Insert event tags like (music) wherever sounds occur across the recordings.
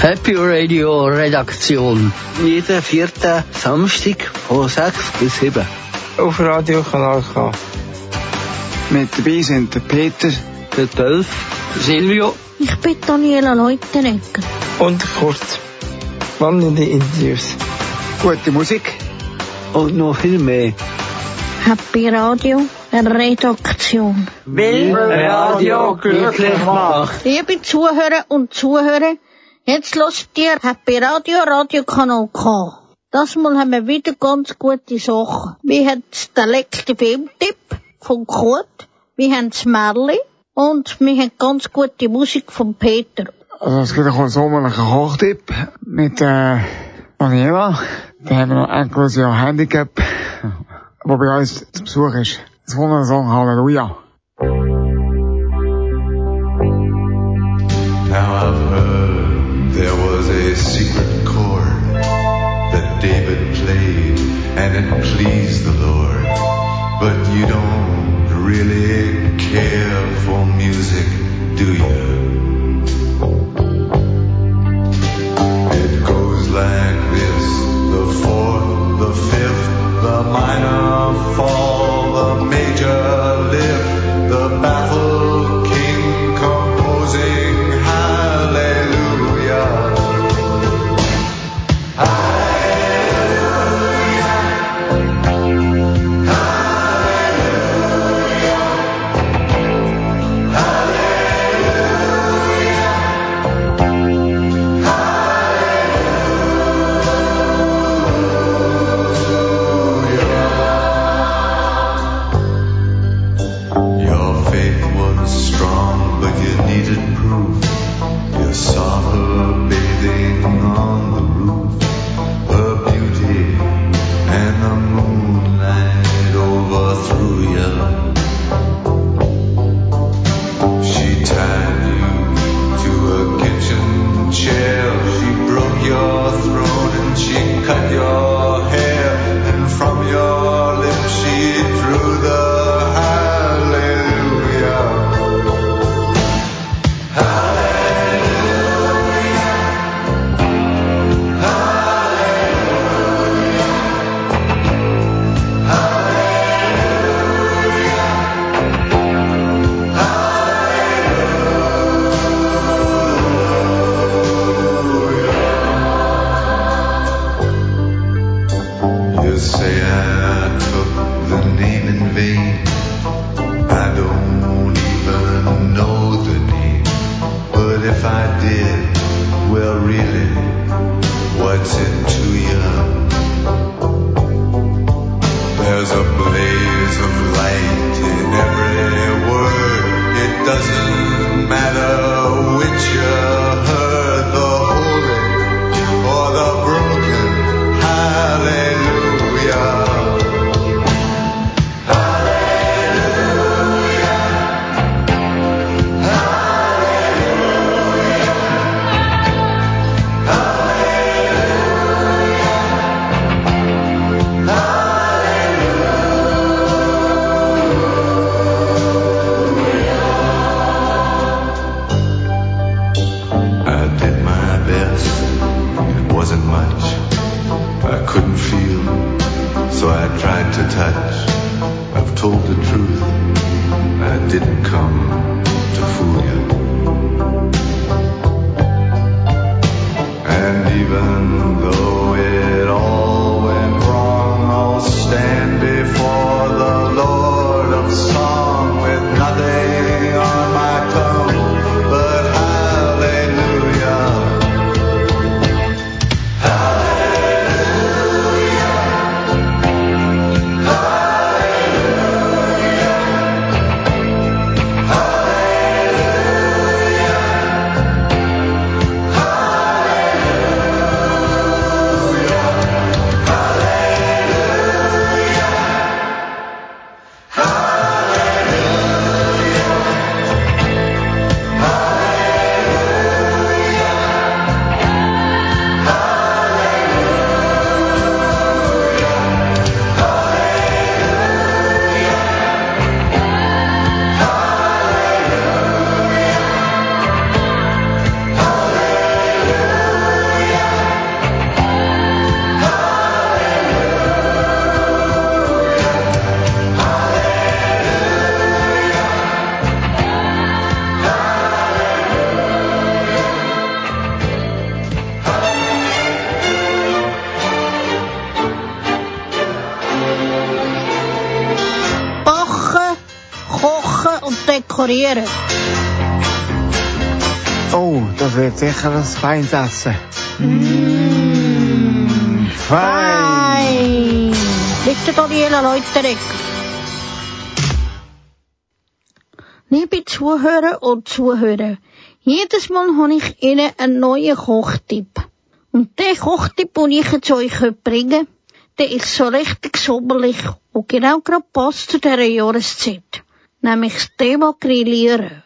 Happy Radio Redaktion. Jeden vierten Samstag von 6 bis 7. Auf Radio Kanal K. Mit dabei sind der Peter, der Dolf, Silvio. Ich bin Daniela Leutenegger. Und Kurt. Spannende Interviews. Gute Musik. Und noch viel mehr. Happy Radio Redaktion. Will Radio glücklich macht. Liebe Zuhörer und Zuhörer, Jetzt lasst ihr Happy Radio, Radio Kanal K. Das Mal haben wir wieder ganz gute Sachen. Wir haben den leckeren Filmtipp von Kurt, wir haben das Märli und wir haben ganz gute Musik von Peter. Also es gibt auch einen sommerlichen Kochtipp mit äh, Daniela. Da haben wir noch ein großes Handicap, wo bei uns zu Besuch ist. Das wunderbare Song Halleluja. Now I've heard there was a secret chord that David played and it pleased the Lord. But you don't really care for music, do you? It goes like this, the fourth, the fifth, the minor fall, the major lift, the baffled dekorieren. Oh, das wird sicher ein feines Essen. Mmh. Fein! Fein. Der Daniela Leuterek. Liebe Zuhörer und Zuhörer, jedes Mal habe ich Ihnen einen neuen Kochtipp. Und der Kochtipp, den ich jetzt euch bringen der ist so richtig sommerlich und genau gerade passt zu dieser Jahreszeit. Nämlich Grillieren.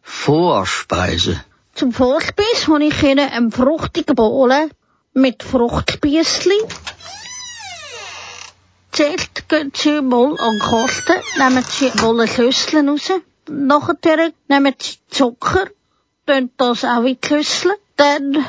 Vorspeise. Zum Vorspeis habe ich Ihnen einen fruchtigen Bohlen mit Fruchtspiessli. Zuerst gehen Sie mal an den Kasten, nehmen Sie mal ein Schüssel raus. Nachher nehmen Sie Zucker, tun das auch in die Schüssel. Dann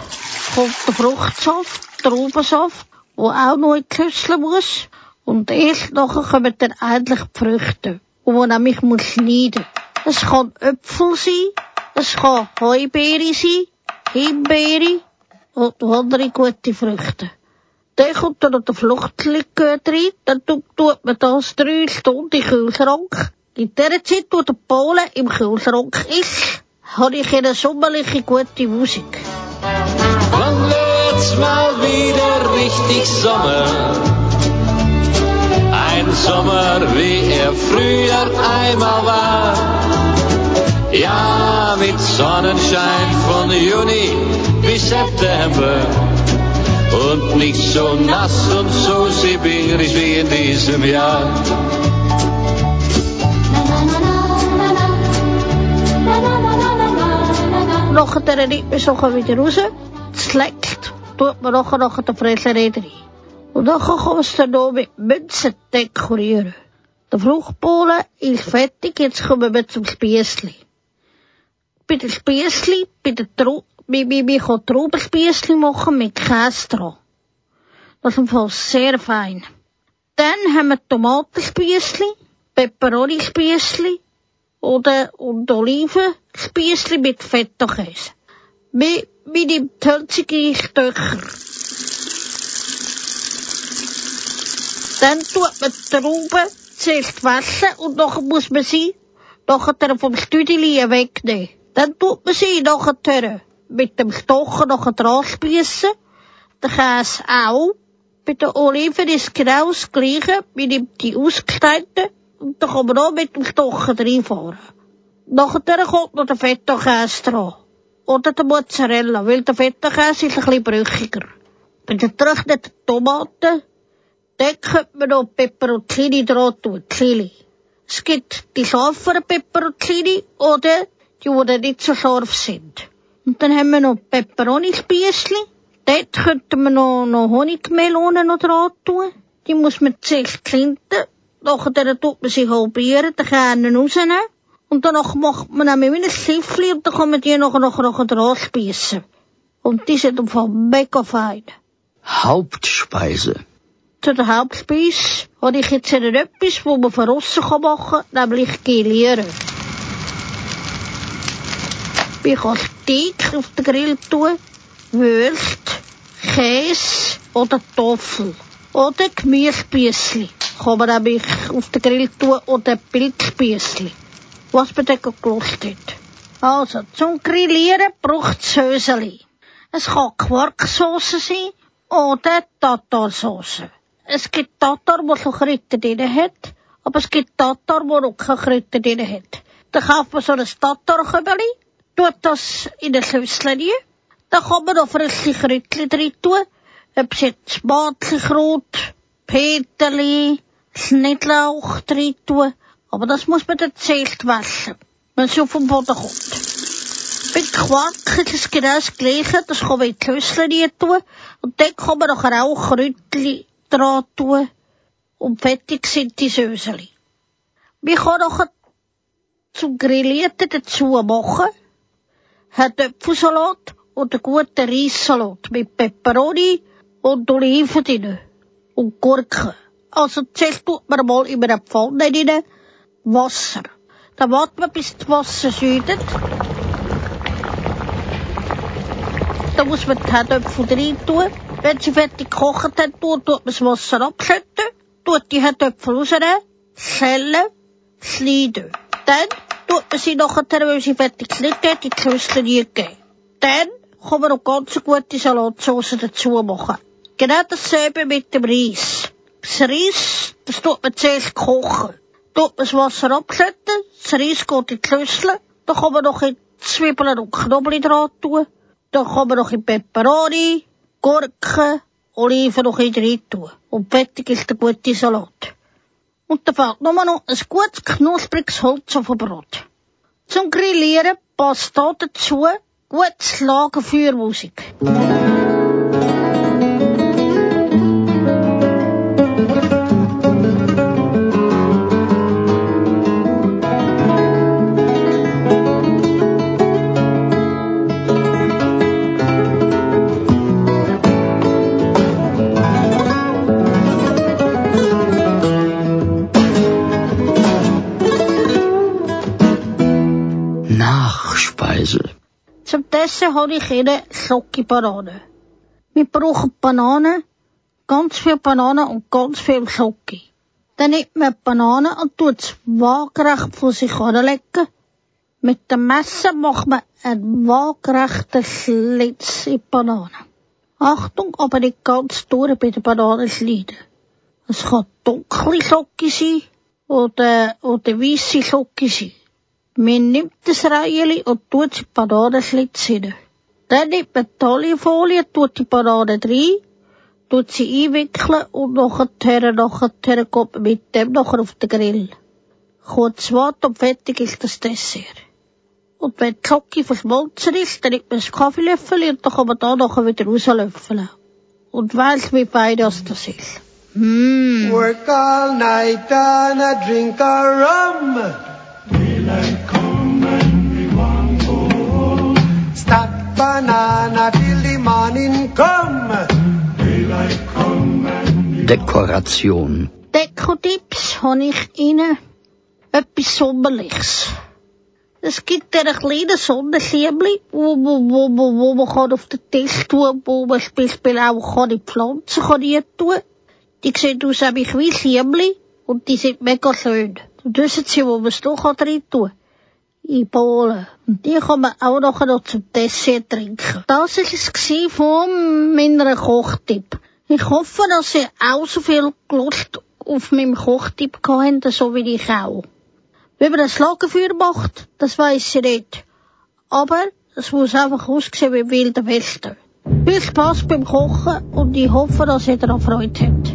kommt der Fruchtsaft, Traubensaft, der auch noch in die Schüssel muss. Und erst nachher kommen dann endlich die Früchte, die man nämlich muss schneiden. Es kann Äpfel sein, es kann Heubeere sein, Himbeere und andere gute Früchte. Dann kommt dann noch der Fruchtlikör rein, dann tut man das drei Stunden den Kühlschrank. In der Zeit, wo der Polen im Kühlschrank ist, habe ich eine sommerliche gute Musik. Wann wird's mal wieder richtig Sommer? Ein Sommer, wie er früher einmal war. Ja, mit Sonnenschein von Juni bis September. Und nicht so nass und so sibirisch wie in diesem Jahr. Nachher nimmt man Sachen wieder raus, es leckt, tut man nachher nachher den Fresserei rein. Und dann kann es dann noch mit Münzen dekorieren. Der Fruchtbohlen ist fertig, jetzt kommen wir zum Spiessli. Bei den Spiessli, bei Trau wir, wir, wir können Traubenspiessli machen mit Käse dran. Das ist im Fall sehr fein. Dann haben wir Tomatenspiessli, Peperoni-Spiessli oder und Olivenspiessli mit Feta-Käse. Wir, wir nehmen hölzige Stöcker. Dann tut man die Trauben zuerst waschen und nachher muss man sie nachher vom Stüdeli wegnehmen. Dann tut man sie nachher mit dem Stochen nachher dran spiessen. Der Käse auch. Bei den Oliven ist genau das Gleiche. Man nimmt die ausgeschneiten und dann kann man auch mit dem Stochen reinfahren. Nachher kommt noch der Feta-Käse dran. Oder der Mozzarella, weil der Feta-Käse ist ein bisschen brüchiger. Bei den getrockneten Tomaten, dann könnte man noch Peperoncini dran tun, Chili. Es gibt die scharferen Peperoncini oder die, die nicht so scharf sind. Und dann haben wir noch Peperoni-Spiessli. Dort könnten wir noch, noch Honigmelonen noch dran tun. Die muss man zuerst klinten. Nachher tut man sie halbieren, den Kern rausnehmen. Und danach macht man nämlich wie ein Schiffli und dann kann man die nachher, nachher, nachher dran spiessen. Und die sind einfach mega fein. Hauptspeise. Zu der Hauptspeise habe ich jetzt noch etwas, wo man von aussen machen kann, nämlich gelieren. Ich kann Steak auf den Grill tun, Würst, Käse oder Toffel. Oder Gemüsespiessli kann man nämlich auf den Grill tun oder Pilzspiessli. Was man dann gelust hat. Also, zum Grillieren braucht es Höseli. Es kann Quarksauce sein oder Tatarsauce. Es gibt Tatar, die so Kräuter drin hat, aber es gibt Tatar, die noch keine Kräuter drin hat. Dann kauft man so ein Tatarkübeli, tut das in ein Schüssel rein, dann kann man noch frische Kräutchen drin tun, ob es jetzt Matlichrot, Peterli, Schnittlauch drin tun, aber das muss man dann zuerst waschen, wenn es auf den Boden kommt. Bei Quark ist es genau das Gleiche, das kann man in die Schüssel rein tun, und dann kann man auch Kräutchen dran tun, und fertig sind die Söseli. Man kann nachher zum Grillierten dazu machen, hat Äpfelsalat und einen guten Reissalat mit Peperoni und Oliven drin. Und Gurken. Also zuerst tut man mal in einer Pfanne rein Wasser. Dann wartet man, bis das Wasser südet. Dann muss man die Herdöpfel rein tun. Wenn sie fertig gekocht haben, tut man das Wasser abschütten, tut die Herdöpfel rausnehmen, schälen, schneiden. Dann tut man sie nachher, wenn sie fertig geschnitten hat, in die Klösschen geben. Dann kann man noch ganz gute Salatsauce dazu machen. Genau dasselbe mit dem Reis. Das Reis, das tut man zuerst kochen. Tut man das Wasser abschütten, das Reis geht in die Klösschen, dann kann man noch in Zwiebeln und Knoblauch dran tun, dann kann man noch in Peperoni, Gurken, Oliven noch in rein tun. Und fertig ist der gute Salat. Und da fällt nur noch ein gutes, knuspriges Holz auf dem Brot. Zum Grillieren passt da dazu gutes Lagerfeuermusik. Nachspeise. Zum Essen habe ich Ihnen Schocke-Bananen. Wir brauchen Bananen, ganz viel Bananen und ganz viel Schocke. Dann nimmt man Bananen und tut es waagerecht vor sich anlegen. Mit dem Messer macht man einen waagerechten Schlitz in die Banane. Achtung, aber nicht ganz durch bei den Bananen schneiden. Es kann dunkle Schocke sein oder, oder weisse Schocke sein. Man nimmt das Reihen und tut die Bananenschlitz hin. Dann nimmt man die Olivenfolie, tut die Banane rein, tut sie einwickeln und nachher, nachher geht man mit dem nachher auf den Grill. Kurz warten und fertig ist das Dessert. Und wenn die Schocke verschmolzen ist, dann nimmt man ein Kaffeelöffel und dann kann man da nachher wieder rauslöffeln. Und weiss, wie fein das das ist. Mmh. Work all night and I drink a rum. Stack banana till the morning come. Dekoration. Dekotipps habe ich Ihnen etwas Sommerliches. Es gibt ein kleines Sonnenschirmli, wo, wo, wo, wo, wo man kann auf den Tisch tun wo man zum Beispiel auch kann in Pflanzen kann tun Die sehen aus nämlich wie Schirmli und die sind mega schön. Und wissen Sie, wo man es noch rein tun kann? In Polen. Und die kann man auch nachher noch zum Dessert trinken. Das war es von meiner Kochtipp. Ich hoffe, dass Sie auch so viel Lust auf meinem Kochtipp hatten, so wie ich auch. Wie man ein Lagerfeuer macht, das weiss ich nicht. Aber es muss einfach aussehen wie wilder Westen. Viel Spaß beim Kochen und ich hoffe, dass ihr daran Freude habt.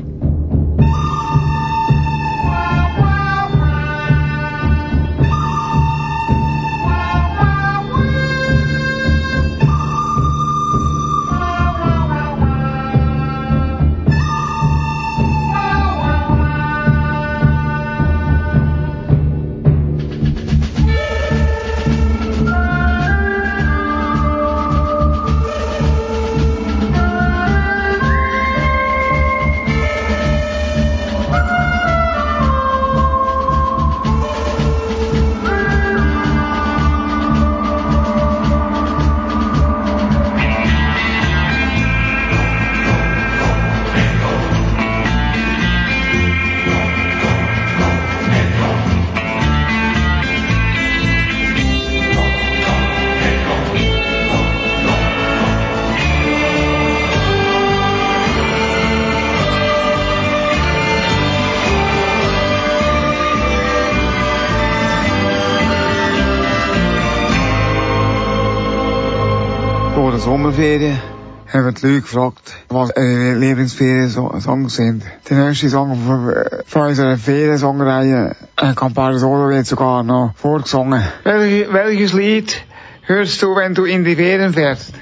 Der Sommerferien haben die Leute gefragt, was ihre Lieblingsferien-Songs sind. Der nächste Song von, von unserer Feriensongreihe, äh, Campari Solo, wird sogar noch vorgesungen. Welch, welches Lied hörst du, wenn du in die Ferien fährst?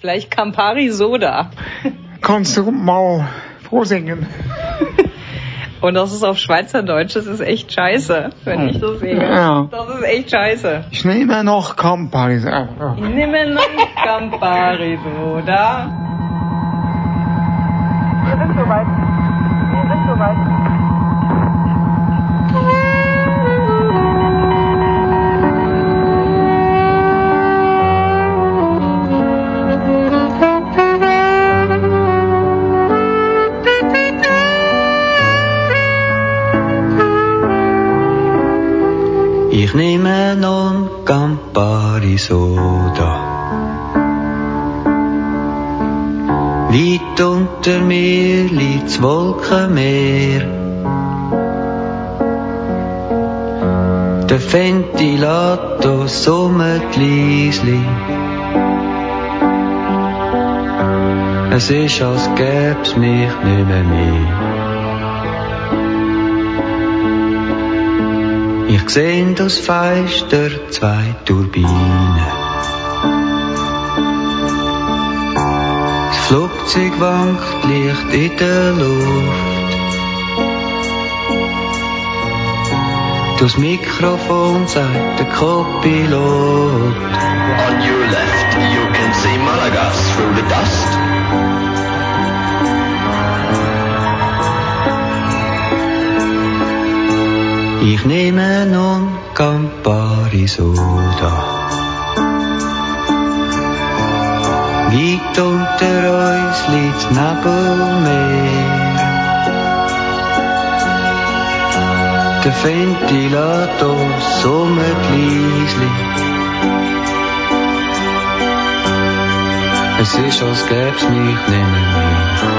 Vielleicht Campari Soda. Kannst du mal vorsingen? (laughs) Und das ist auf Schweizerdeutsch, das ist echt scheiße, wenn ich das singe. Ja. Das ist echt scheiße. Ich nehme noch Campari. Ich nehme noch Campari Soda. Wir sind soweit. Wir sind soweit. Soda. Weit unter mir liegt's Wolkenmeer. Der Ventilator summt leisli. Es ist, als gäb's mich nicht mehr Ich seh das Fenster zwei Turbinen. Das Flugzeug wankt leicht in der Luft. Das Mikrofon sagt der Co-Pilot. On your left, you can see Malaga through the dust. Ich nehme nun Campari Soda. Weit unter uns liegt Nebelmeer. Der Ventilator summt leisli. Es ist, als gäb's mich nicht mehr.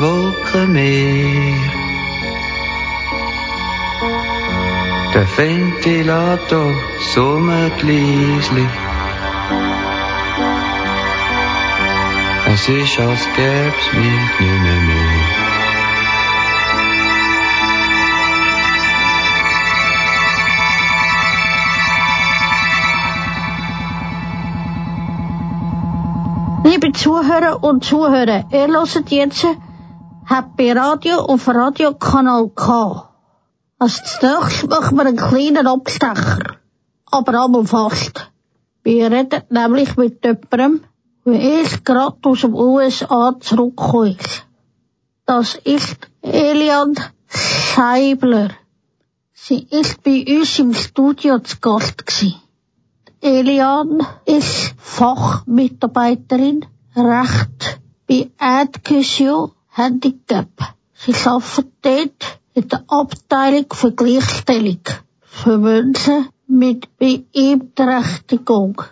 Wolkenmeer. Der Ventilator summt leisli. Es ist, als gäb's mich nicht mehr mehr. Liebe Zuhörer und Zuhörer, ihr hört jetzt Happy Radio auf Radiokanal K. Als nächstes machen wir einen kleinen Abstecher. Aber einmal fast. Wir reden nämlich mit jemandem, wie ich gerade aus den USA zurückgekommen. Das ist Elian Scheibler. Sie ist bei uns im Studio zu Gast gewesen. Elian ist Fachmitarbeiterin Recht bei Adcusio Handicap. Sie arbeitet dort in der Abteilung für Gleichstellung für Menschen mit Beeinträchtigung.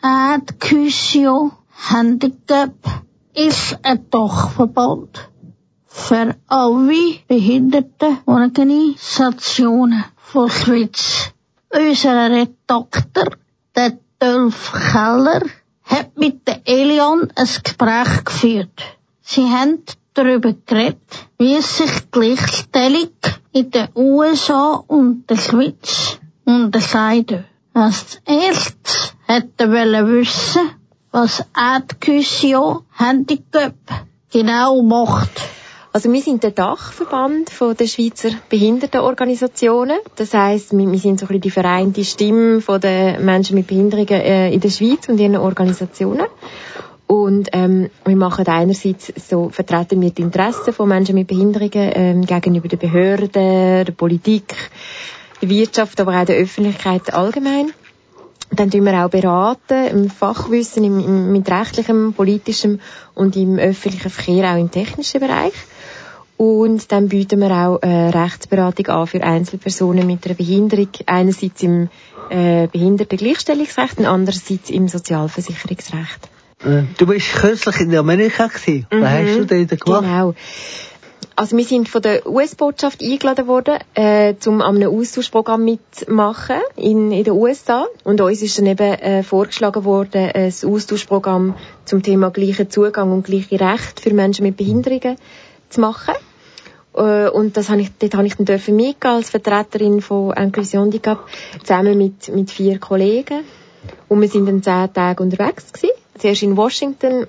Adcusio Handicap ist ein Dachverband für alle Behindertenorganisationen von Schweiz. Unser Redakteur der Dolf Keller hat mit der Elion ein Gespräch geführt. Sie haben darüber geredet, wie sich Gleichstellung in den USA und der Schweiz unterscheidet. Als erstes hätte er wissen, was Adcusio Handicap genau macht. Also wir sind der Dachverband von der Schweizer Behindertenorganisationen. Das heißt, wir, wir sind so ein die vereinte Stimme von den Menschen mit Behinderungen äh, in der Schweiz und ihren Organisationen. Und ähm, wir machen einerseits so vertreten wir die Interessen von Menschen mit Behinderungen ähm, gegenüber den Behörden, der Politik, der Wirtschaft, aber auch der Öffentlichkeit allgemein. Dann tun wir auch beraten im Fachwissen, im, im, mit rechtlichem, politischem und im öffentlichen Verkehr, auch im technischen Bereich. Und dann bieten wir auch äh, Rechtsberatung an für Einzelpersonen mit einer Behinderung, einerseits im äh, Behindertengleichstellungsrecht und andererseits im Sozialversicherungsrecht. Du bist kürzlich in Amerika gewesen. Was hast du denn da gemacht? Genau. Also wir sind von der US-Botschaft eingeladen worden, äh, um an einem Austauschprogramm mitmachen in, in den USA. Und uns ist dann eben äh, vorgeschlagen worden, ein Austauschprogramm zum Thema gleicher Zugang und gleiche Rechte für Menschen mit Behinderungen zu machen. Äh, und das habe ich, dort habe ich dann dürfen mitgehen als Vertreterin von Inclusion Handicap, zusammen mit, mit vier Kollegen. Und wir sind dann zehn Tage unterwegs gewesen. Zuerst in Washington,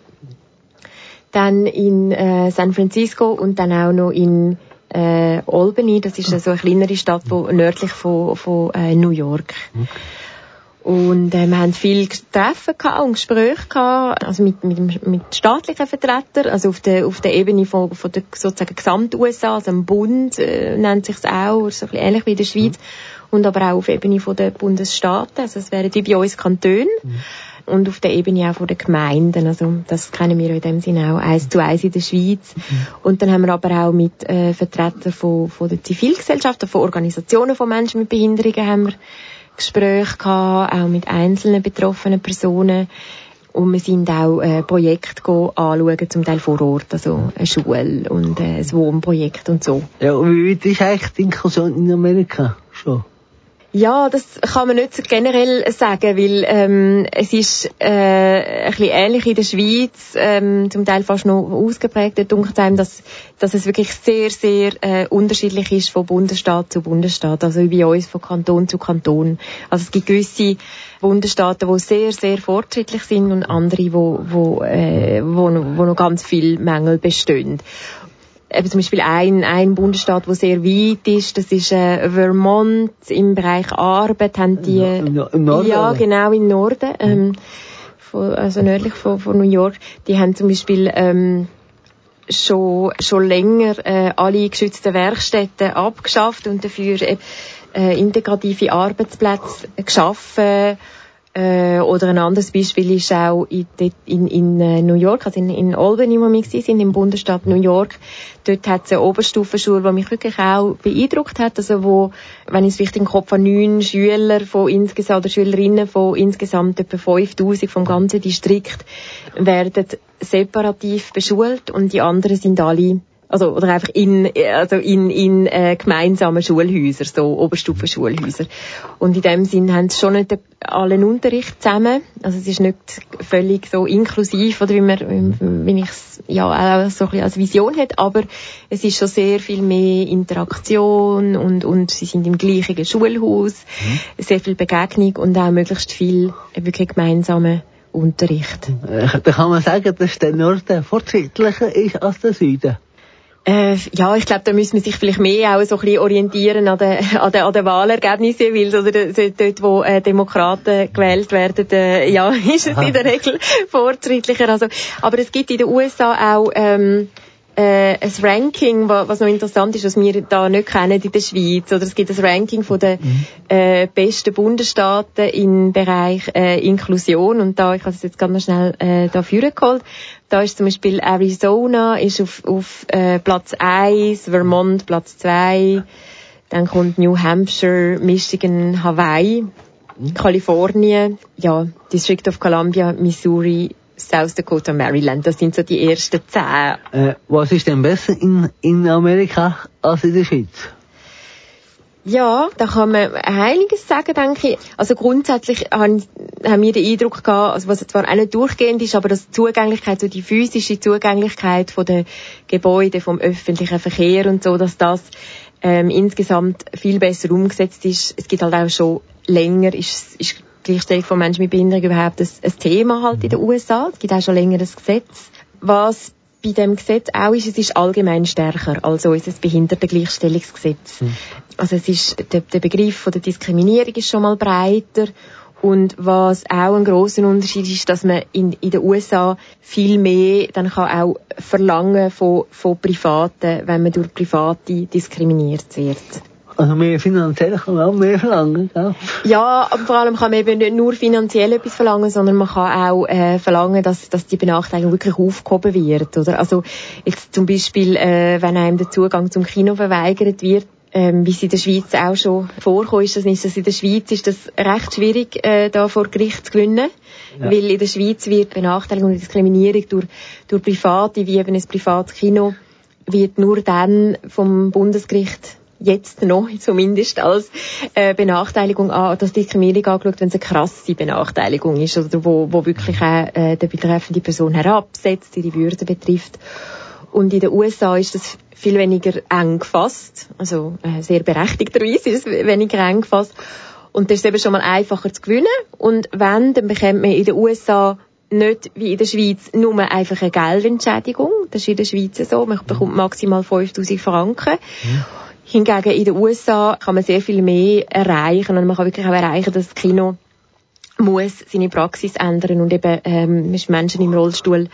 dann in äh, San Francisco und dann auch noch in äh, Albany. Das ist so eine kleinere Stadt wo, nördlich von, von äh, New York. Okay. Und äh, wir haben viel Treffen gehabt und Gespräche gehabt, also mit, mit, mit staatlichen Vertretern, also auf der, auf der Ebene von, von der sozusagen Gesamt-USA, also im Bund äh, nennt sich es auch, so ein bisschen ähnlich wie in der Schweiz, mhm. und aber auch auf der Ebene von der Bundesstaaten, also es wären wie bei uns Kantone. Mhm. Und auf der Ebene auch von den Gemeinden, also das kennen wir in dem Sinne auch eins zu eins in der Schweiz. Mhm. Und dann haben wir aber auch mit äh, Vertretern von, von der Zivilgesellschaft, von Organisationen von Menschen mit Behinderungen haben wir Gespräche gehabt, auch mit einzelnen betroffenen Personen. Und wir sind auch äh, Projekte anschauen, zum Teil vor Ort, also eine Schule und äh, ein Wohnprojekt und so. Ja, und wie weit ist eigentlich die Inklusion in Amerika schon? Ja, das kann man nicht generell sagen, weil ähm, es ist äh, ein bisschen ähnlich in der Schweiz, ähm, zum Teil fast noch ausgeprägt, denkt einem, dass, dass es wirklich sehr, sehr äh, unterschiedlich ist von Bundesstaat zu Bundesstaat, also wie bei uns von Kanton zu Kanton. Also es gibt gewisse Bundesstaaten, die sehr, sehr fortschrittlich sind und andere, wo, wo, äh, wo, wo noch ganz viel Mängel bestehen eben zum Beispiel ein, ein Bundesstaat, wo sehr weit ist, das ist äh, Vermont im Bereich Arbeit, haben die... Im, im Norden? Ja, genau, im Norden, ähm, von, also nördlich von, von New York. Die haben zum Beispiel ähm, schon, schon länger äh, alle geschützten Werkstätten abgeschafft und dafür äh, integrative Arbeitsplätze geschaffen äh, oder ein anderes Beispiel ist auch in, in, in äh, New York, also in, in Albany, wo wir sind, im Bundesstaat New York. Dort hat es eine Oberstufenschule, die mich wirklich auch beeindruckt hat. Also wo, wenn ich es richtig im Kopf habe, neun Schüler von insgesamt, oder Schülerinnen von insgesamt etwa 5000 vom ganzen Distrikt werden separativ beschult und die anderen sind alle also oder einfach in also in in äh, gemeinsamen Schulhäusern, so Oberstufenschulhäuser. Und in dem Sinn haben sie schon nicht allen Unterricht zusammen. Also es ist nicht völlig so inklusiv oder wie man wie ich es ja auch so ein bisschen als Vision hat, aber es ist schon sehr viel mehr Interaktion und und sie sind im gleichen Schulhaus, mhm. sehr viel Begegnung und auch möglichst viel wirklich gemeinsame Unterricht. Äh, da kann man sagen, dass der Norden fortschrittlicher ist als der Süden. Äh, ja, ich glaube, da müssen wir sich vielleicht mehr auch so ein bisschen orientieren an den, (laughs) an den, an den Wahlergebnissen, weil oder, dort, wo äh, Demokraten gewählt werden, äh, ja, (laughs) ist es in der Regel fortschrittlicher. Also, aber es gibt in den USA auch ähm, äh, ein Ranking, was noch interessant ist, was wir da nicht kennen in der Schweiz. Oder es gibt ein Ranking von den mhm. äh, besten Bundesstaaten im Bereich äh, Inklusion. Und da, ich habe es jetzt ganz schnell äh, da geholt. Da ist zum Beispiel Arizona ist auf, auf äh, Platz 1, Vermont Platz 2, dann kommt New Hampshire, Michigan, Hawaii, mhm. Kalifornien, ja, District of Columbia, Missouri, South Dakota, Maryland. Das sind so die ersten zehn. Äh, was ist denn besser in, in Amerika als in der Schweiz? Ja, da kann man einiges sagen, denke ich. Also grundsätzlich haben, haben wir den Eindruck gehabt, also was zwar auch nicht durchgehend ist, aber dass die Zugänglichkeit, so die physische Zugänglichkeit von den Gebäuden, vom öffentlichen Verkehr und so, dass das ähm, insgesamt viel besser umgesetzt ist. Es gibt halt auch schon länger, ist, ist Gleichstellung von Menschen mit Behinderung überhaupt ein, ein Thema halt in den USA. Es gibt auch schon länger ein Gesetz. Was bei dem Gesetz auch ist, es ist allgemein stärker als unser Behindertengleichstellungsgesetz. Mhm. Also es ist, der, der Begriff von der Diskriminierung ist schon mal breiter und was auch ein großer Unterschied ist, dass man in, in den USA viel mehr dann kann auch verlangen von, von Privaten, wenn man durch Private diskriminiert wird. Also mehr finanziell kann man auch mehr verlangen, gell? Ja, aber vor allem kann man eben nicht nur finanziell etwas verlangen, sondern man kann auch äh, verlangen, dass, dass die Benachteiligung wirklich aufgehoben wird. Oder? Also jetzt zum Beispiel, äh, wenn einem der Zugang zum Kino verweigert wird, ähm, wie es in der Schweiz auch schon vorkommt, ist das nicht, dass in der Schweiz ist das recht schwierig, äh, da vor Gericht zu gewinnen. Ja. Weil in der Schweiz wird Benachteiligung und Diskriminierung durch, durch Private, wie eben ein privates Kino, wird nur dann vom Bundesgericht jetzt noch (laughs) zumindest als äh, Benachteiligung an, dass Diskriminierung angeschaut, wenn es eine krasse Benachteiligung ist oder wo, wo wirklich auch, äh, die betreffende Person herabsetzt, ihre Würde betrifft. Und in den USA ist das viel weniger eng gefasst, also äh, sehr berechtigterweise ist es weniger eng gefasst. Und das ist eben schon mal einfacher zu gewinnen. Und wenn, dann bekommt man in den USA nicht wie in der Schweiz nur einfach eine Geldentschädigung. Das ist in der Schweiz so. Man bekommt maximal 5000 Franken. Hingegen in den USA kann man sehr viel mehr erreichen und man kann wirklich auch erreichen, dass das Kino muss seine Praxis ändern und eben ähm, Menschen im Rollstuhl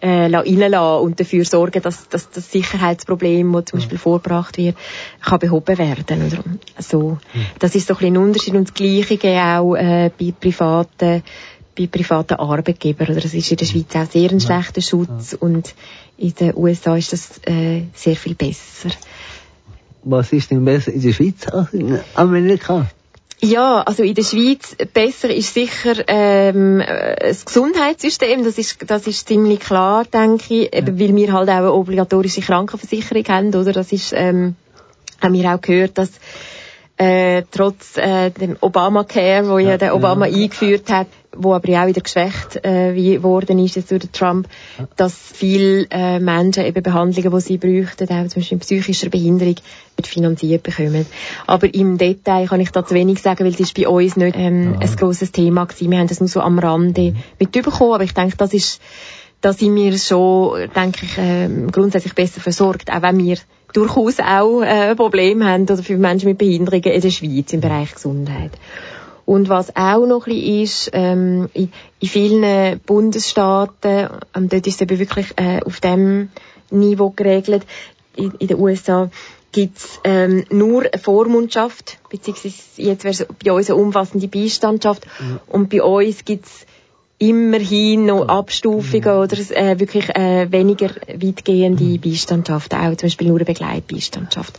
äh, reinlassen und dafür sorgen, dass, dass das Sicherheitsproblem, das zum Beispiel vorgebracht wird, kann behoben werden. Oder? So, das ist so ein bisschen ein Unterschied und das Gleiche auch äh, bei privaten bei privaten Arbeitgebern. Oder das ist in der Schweiz auch sehr ein schlechter Schutz und in den USA ist das äh, sehr viel besser. Was ist denn besser in der Schweiz als in Amerika? Ja, also in der Schweiz besser ist sicher ähm, äh, das Gesundheitssystem. Das ist, das ist ziemlich klar, denke ich, eben, weil wir halt auch eine obligatorische Krankenversicherung haben, oder? Das ist, ähm, haben wir auch gehört, dass äh, trotz äh, dem Obamacare, wo ja, der Obama ja. eingeführt hat, wo aber ja auch wieder geschwächt äh, wie worden ist jetzt durch Trump, dass viele äh, Menschen eben Behandlungen, die sie bräuchten, auch zum Beispiel psychischer Behinderung, nicht finanziert bekommen. Aber im Detail kann ich da zu wenig sagen, weil das ist bei uns nicht ähm, ja. ein grosses Thema gewesen. Wir haben das nur so am Rande mitbekommen, aber ich denke, das ist, da sind wir schon, denke ich, äh, grundsätzlich besser versorgt, auch wenn wir durchaus auch äh, Probleme haben oder für Menschen mit Behinderungen in der Schweiz im Bereich Gesundheit. Und was auch noch ein bisschen ist, ähm, in, in vielen Bundesstaaten, ähm, dort ist es eben wirklich äh, auf dem Niveau geregelt, in, in den USA gibt's ähm, nur eine Vormundschaft, beziehungsweise jetzt wäre es bei uns eine umfassende Beistandschaft. Ja. Und bei uns gibt's immerhin noch Abstufungen ja. oder äh, wirklich äh, weniger weitgehende. Beistandschaft, auch zum Beispiel nur eine Begleitbeistandschaft.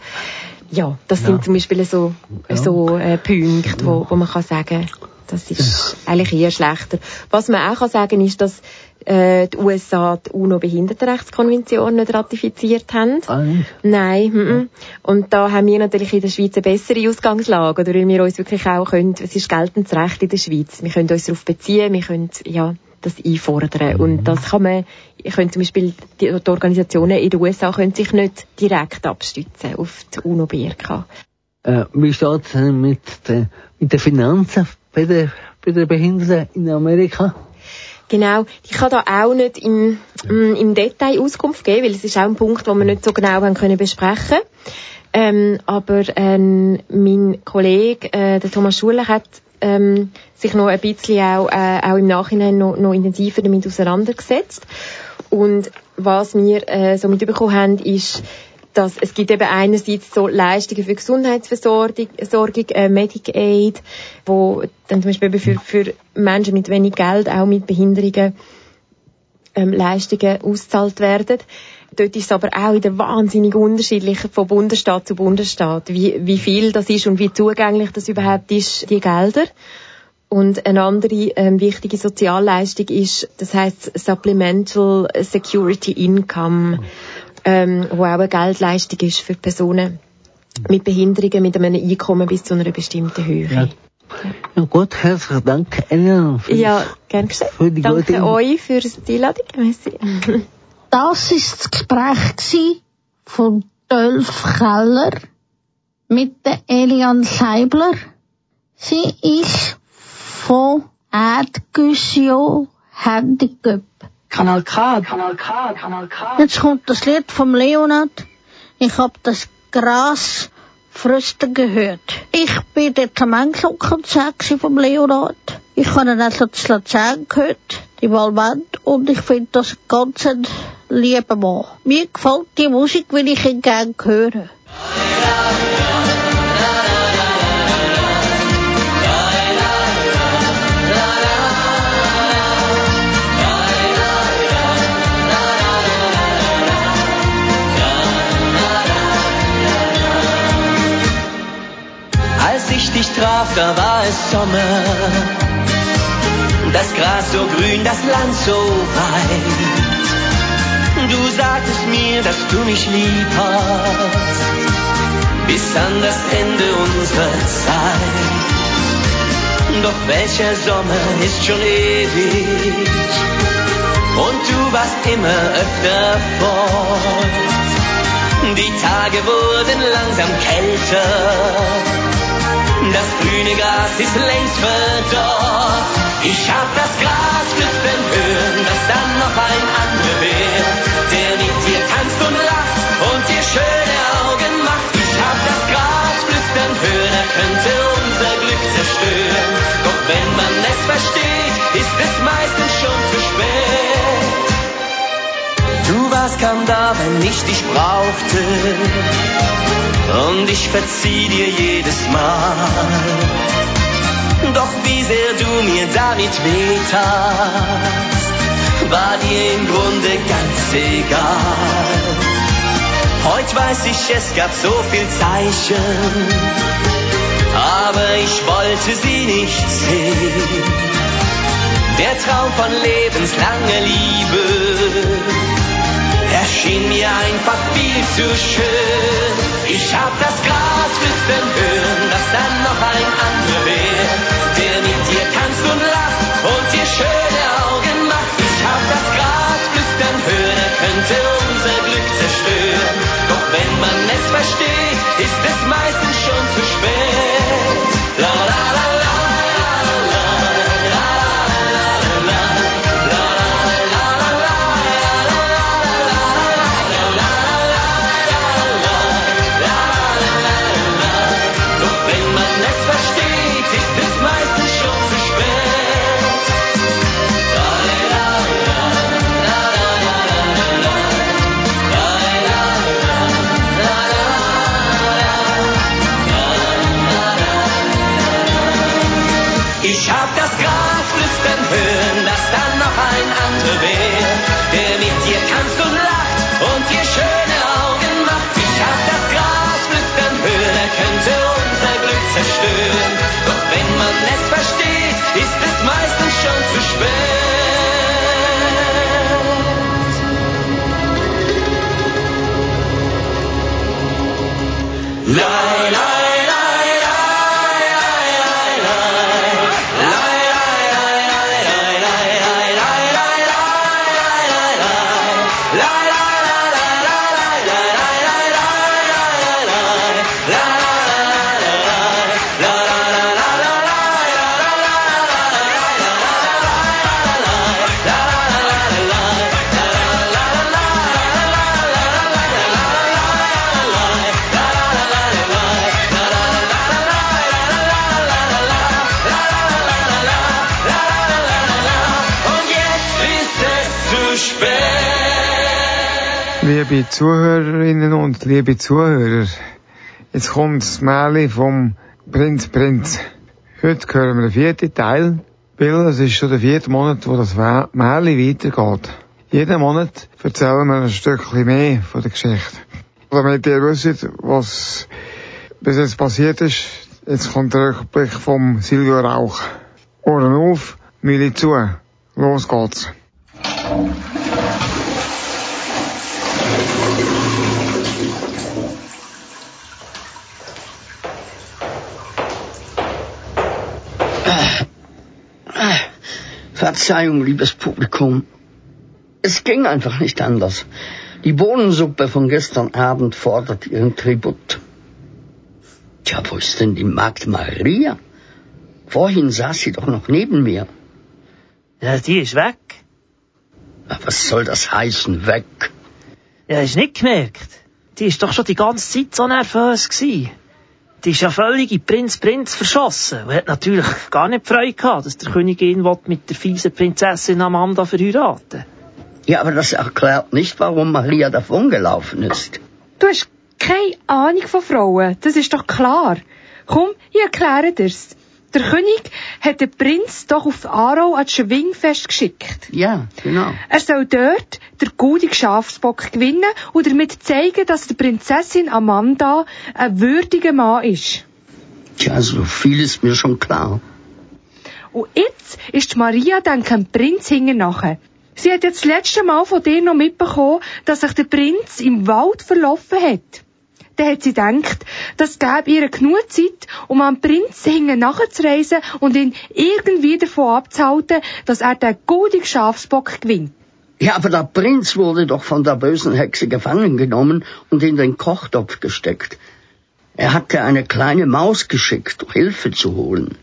Ja, das sind zum Beispiel so, so äh, Punkte, wo, wo man kann sagen, das ist eigentlich eher schlechter. Was man auch kann sagen ist, dass äh, die USA die UNO-Behindertenrechtskonvention nicht ratifiziert haben. Ah, nicht? Nein. M -m. Und da haben wir natürlich in der Schweiz eine bessere Ausgangslage, oder weil wir uns wirklich auch können, es ist geltendes Recht in der Schweiz. Wir können uns darauf beziehen, wir können, ja, das einfordern. Mhm. Und das kann man, ich könnte zum Beispiel, die, die, Organisationen in den USA können sich nicht direkt abstützen auf die UNO-BRK. Äh, wie steht es mit, den, mit den Finanzen bei den, bei den Behinderten in Amerika? Genau. Ich kann da auch nicht im, mm, im Detail Auskunft geben, weil es ist auch ein Punkt, den wir nicht so genau haben können besprechen. Ähm, aber ähm, mein Kollege, äh, der Thomas Schuler, hat ähm, sich noch ein bisschen auch, äh, auch im Nachhinein noch, noch intensiver damit auseinandergesetzt. Und was wir äh, so mitbekommen haben, ist, dass es gibt eben einerseits so Leistungen für Gesundheitsversorgung, äh, Medicaid, wo dann zum Beispiel für, für Menschen mit wenig Geld, auch mit Behinderungen, ähm, Leistungen auszahlt werden. Dort ist es aber auch wieder wahnsinnig unterschiedlich von Bundesstaat zu Bundesstaat, wie, wie viel das ist und wie zugänglich das überhaupt ist, die Gelder. Und eine andere ähm, wichtige Sozialleistung ist, das heißt Supplemental Security Income ähm, wo auch eine Geldleistung ist für Personen mit Behinderungen mit einem Einkommen bis zu einer bestimmten Höhe. Ja. Ja, gut, herzlichen Dank, Ellen. Für ja, gern geschehen. Danke gute... euch für die Einladung. Merci. Das war das Gespräch von Dolph Keller mit der Elian Seibler. Sie ist von Erdgüssio Handicap. Kanal K, Kanal K, Kanal K. Jetzt kommt das Lied vom Leonard. Ich hab das Gras frösten gehört. Ich bin dort am Engelkonzert vom Leonard. Ich habe ihn also zu Luzern gehört, die Valvent, und ich finde das ganz ein lieber Mann. Mir gefällt die Musik, weil ich ihn gerne höre. Ich dich traf, da war es Sommer. Das Gras so grün, das Land so weit. Du sagtest mir, dass du mich lieb hast, bis an das Ende unserer Zeit. Doch welcher Sommer ist schon ewig und du warst immer öfter fort. Die Tage wurden langsam kälter Das grüne Gras ist längst verdorrt. Ich hab das Gras flüstern hören, dass dann noch ein anderer wär, der mit dir tanzt und lacht und dir schöne Augen macht. Ich hab das Gras flüstern hören, er könnte unser Glück zerstören. Doch wenn man es versteht, ist es meistens schon zu spät. Du warst kaum da, wenn ich dich brauchte. Und ich verzieh dir jedes Mal. Doch wie sehr du mir damit wehtatst, war dir im Grunde ganz egal. Heute weiß ich, es gab so viel Zeichen, aber ich wollte sie nicht sehen. Der Traum von lebenslanger Liebe erschien mir einfach viel zu schön. Ich hab das Gras flüstern hören, dass dann noch ein anderer wär, der mit dir tanzt und lacht und dir schöne Augen macht. Ich hab das Gras flüstern hören, er könnte unser Glück zerstören. Doch wenn man es versteht, ist es meistens Liebe Zuhörerinnen und liebe Zuhörer, jetzt kommt das Märchen vom Prinz Prinz. Heute hören wir den vierten Teil, weil es ist schon der vierte Monat, wo das Märchen weitergeht. Jeden Monat erzählen wir ein Stückchen mehr von der Geschichte. Damit ihr wisst, was bis jetzt passiert ist, jetzt kommt der Rückblick vom Silvio Rauch. Ohren auf, Mühle zu. Los geht's. Verzeihung, liebes Publikum. Es ging einfach nicht anders. Die Bohnensuppe von gestern Abend fordert ihren Tribut. Tja, wo ist denn die Magd Maria? Vorhin saß sie doch noch neben mir. Ja, die ist weg. Na, Was soll das heißen, weg? Ja, hast nicht gemerkt? Die ist doch schon die ganze Zeit so nervös gsi. Die ist ja völlig in Prinz Prinz verschossen und hat natürlich gar nicht Freude gehabt, dass der Königin mit der fiesen Prinzessin Amanda verheiraten. Ja, aber das erklärt nicht, warum Maria davongelaufen ist. Du hast keine Ahnung von Frauen, das ist doch klar. Komm, ich erkläre dir's. Der König hat den Prinz doch auf Aarau ans Schwingfest geschickt. Ja, genau. Er soll dort den guten Schafsbock gewinnen und damit zeigen, dass der Prinzessin Amanda ein würdiger Mann ist. Tja, so viel ist mir schon klar. Und jetzt ist die Maria dann kein Prinz nachher. Sie hat jetzt das letzte Mal von dir noch mitbekommen, dass sich der Prinz im Wald verlaufen hat. Dann hat sie gedacht, das gäbe ihr genug Zeit, um am Prinz hinten nachzureisen und ihn irgendwie davon abzuhalten, dass er den guten Schafsbock gewinnt. Ja, aber der Prinz wurde doch von der bösen Hexe gefangen genommen und in den Kochtopf gesteckt. Er hatte eine kleine Maus geschickt, um Hilfe zu holen.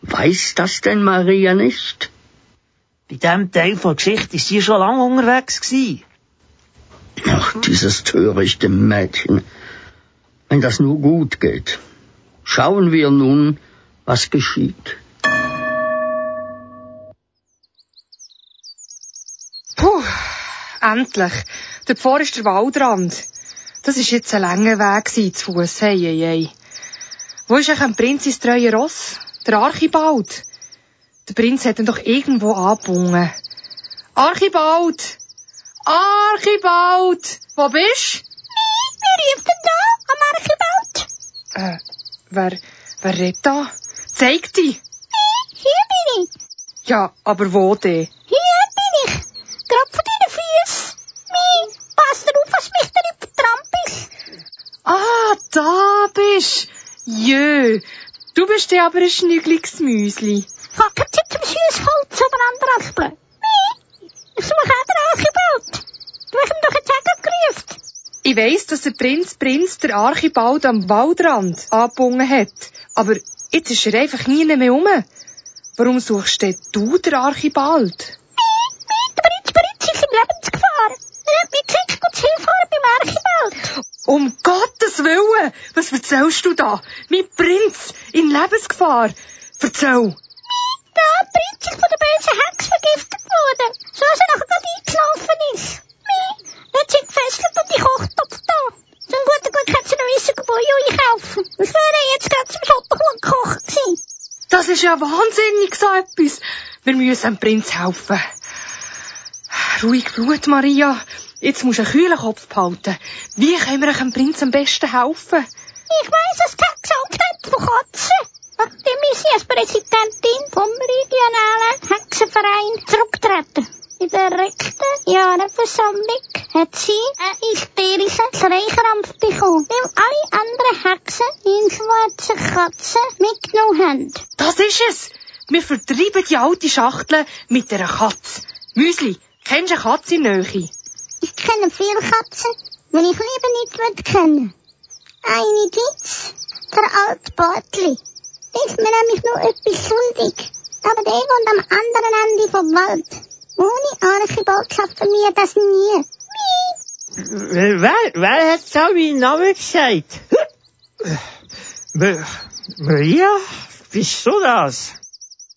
Weiß das denn Maria nicht? Bei diesem Teil der Geschichte ist sie schon lange unterwegs gewesen. Ach, dieses törichte Mädchen. Wenn das nur gut geht. Schauen wir nun, was geschieht. Puh, endlich. Dort vor ist der Waldrand. Das ist jetzt ein langer Weg zu Fuss. Hey, hey, hey. Wo ist eigentlich ein Prinz ins treue Ross? Der Archibald. Der Prinz hat ihn doch irgendwo angebunden. Archibald! Archibald! Wo bist Wer ruft denn da am Archibald? Äh, wer, wer redet da? Zeig dich! Hier bin ich. Ja, aber wo denn? Hier bin ich. Grad vor deinen Füßen. Mi, pass auf, was mich da nicht vertrampelst. Ah, da bist. Jö, du bist ja aber ein schnügliges Müsli. Keine Zeit zum Süßholz umeinander raspeln. Mi, ich suche auch den Archibald. Du hast ihm doch jetzt auch gerufen. Ich weiss, dass der Prinz Prinz der Archibald am Waldrand angebunden hat. Aber jetzt ist er einfach nie mehr um. Warum suchst denn du den Archibald? Der Prinz Prinz ist in Lebensgefahr. Mir gesagt, gut hinfahren beim Archibald. Um Gottes Willen! Was erzählst du da? Mein Prinz in Lebensgefahr! Erzähl! Der Prinz ist von der bösen Hex vergiftet worden. So dass er nachher eingelaufen ist. Mi, hat sie gefesselt und die Kochtopf da. Zum guten Glück hat sie noch wissen, wo ich einkaufen. Das wäre jetzt gerade zum Schottenhuhn gekocht gewesen. Das ist ja wahnsinnig so etwas. Wir müssen dem Prinz helfen. Ruhig Blut, Maria. Jetzt musst du einen kühlen Kopf behalten. Wie können wir dem Prinz am besten helfen? Ich weiss, es hat Gesundheit von Katzen. Nachdem ist sie als Präsidentin vom regionalen Hexenverein zurückgetreten. In der rechten Jahresversammlung hat sie einen hysterischen Schreikrampf bekommen, weil alle anderen Hexen in schwarze Katzen mitgenommen haben. Das ist es. Wir vertreiben die alte Schachtel mit einer Katze. Müsli, kennst du eine Katze in Nähe? Ich kenne viele Katzen, die ich lieber nicht will kennen. Eine gibt's, der alte Bartli. Der ist mir nämlich nur etwas schuldig. Aber der wohnt am anderen Ende vom Wald. Ohne Archibald schaffen wir das nie. Wer, wer hat da meinen Namen gesagt? Ma- Maria? Bist du das?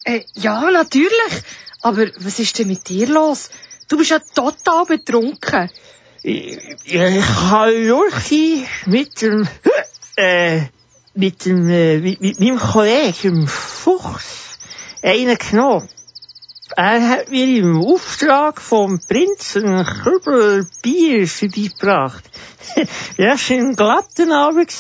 Äh, ja, natürlich. Aber was ist denn mit dir los? Du bist ja total betrunken. Ich, ich habe wirklich mit dem, äh, mit dem, äh, mit, mit meinem Kollegen, dem Fuchs, einen genommen. Er hat mir im Auftrag vom Prinzen Kübel Bier vorbeigebracht. (laughs) ja, es war ein glatter Abend.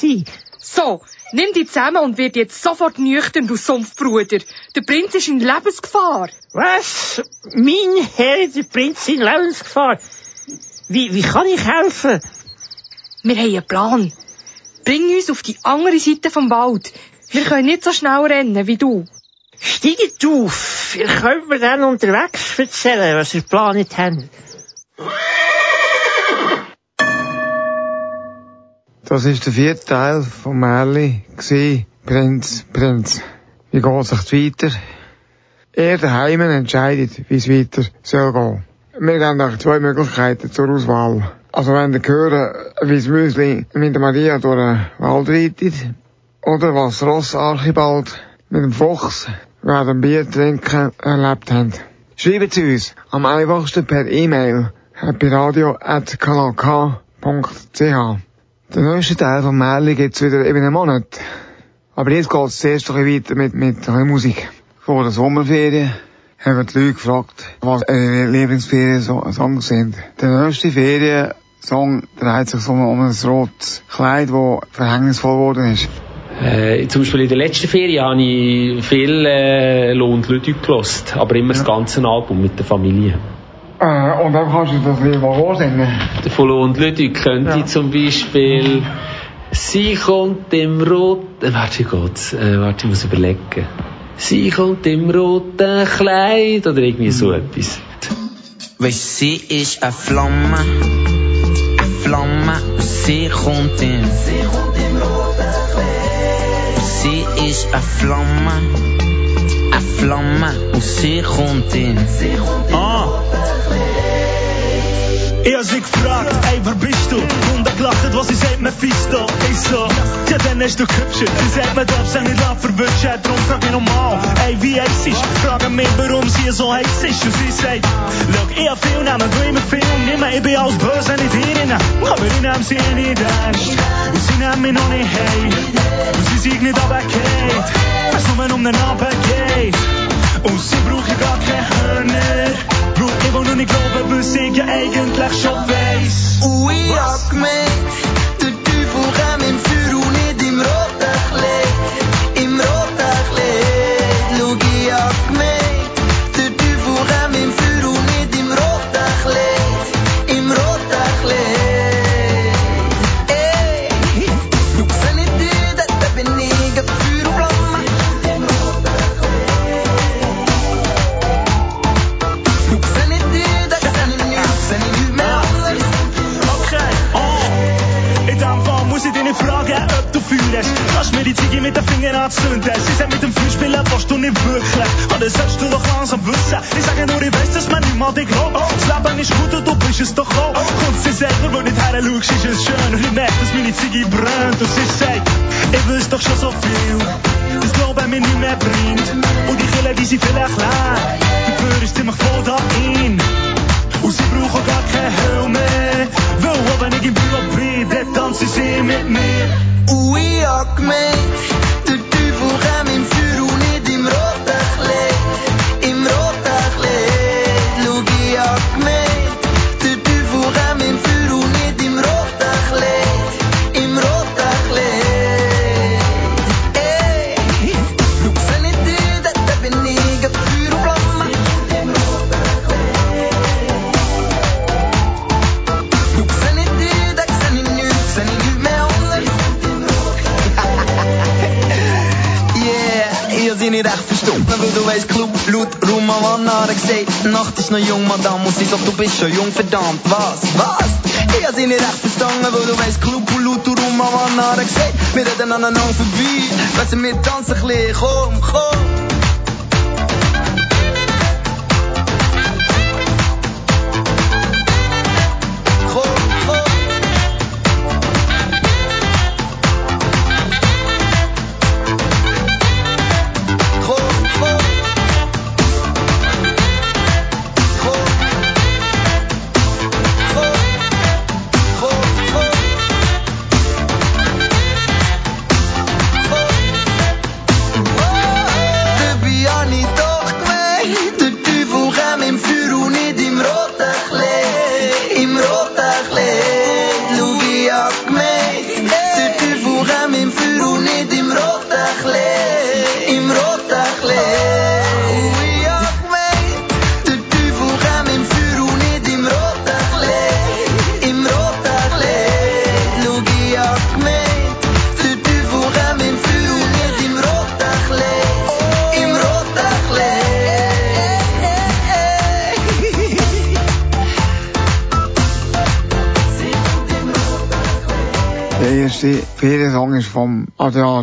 So, nimm dich zusammen und wird jetzt sofort nüchtern, du Sumpfbruder. Der Prinz ist in Lebensgefahr. Was? Mein Herr, der Prinz in Lebensgefahr. Wie, wie kann ich helfen? Wir haben einen Plan. Bring uns auf die andere Seite vom Wald. Wir können nicht so schnell rennen wie du. Steigt auf. Ihr könnt mir dann unterwegs erzählen, was ihr geplant habt. Das ist der vierte Teil vom Märli gsi, Prinz, Prinz. Wie geht sich weiter? Er daheim entscheidet, wie es weiter soll gehen. Wir haben auch zwei Möglichkeiten zur Auswahl. Also wenn ihr hören, wie das Müsli mit der Maria durch den Wald reitet, oder was Ross Archibald mit dem Fuchs während dem Bier trinken erlebt haben. Schreibt sie uns am einfachsten per E-Mail happyradio.kanalk.ch Der nächste Teil vom Märli gibt's wieder in einem Monat. Aber jetzt geht's zuerst ein weiter mit, mit Musik. Vor der Sommerferien haben die Leute gefragt, was ihre Lieblingsferien-Songs sind. Der nächste Feriensong dreht sich um ein rotes Kleid, das verhängnisvoll geworden ist. Äh, zum Beispiel in der letzten Ferie habe ich viel äh, Lohnt Ludwig gelost, aber immer das ganze Album mit der Familie. Äh, und dann kannst du das mal vorsingen. Der von Lohnt Ludwig könnte zum Beispiel Sie kommt im roten... Äh, warte, Gott, äh, warte, ich muss überlegen. Sie kommt im roten Kleid oder irgendwie so etwas. Wees, sie is een vlam, een vlam Flamme und sie kommt in. Sie ist eine Flamme, eine Flamme. Und sie kommt in. Ich hab sie gefragt, ey, wer bist du? Und er was ich sagt, Mephisto. Ich so, ja, dann hast du gehübscher. Sie sagt, man darf sich nicht lang verwünschen, darum frag ich nochmal, ey, wie heiß ist? Fragen mich, warum sie so heiß ist. Und sie sagt, schau, ich hab viel Namen, du immer viel nehmen, ich bin alles böse, nicht ihnen. Aber ich nehm sie nicht ernst. Und sie nehmen mich noch nicht hey. Und sie sieht nicht runtergeht, weil's nur um den Abend geht. Und sie braucht ja gar keine Hörner. Weil ich will nur nicht glauben, was ich ja eigentlich schon weiss. Gesagt, Nacht ist noch jung, Madame, und sie sagt, du bist schon jung, verdammt, was, was? Ihr seid nicht echt verstanden, weil du weißt, Club, Blut, Rum am Anhaar gesagt, wir reden aneinander vorbei, weißt du, wir tanzen ein bisschen, komm, komm.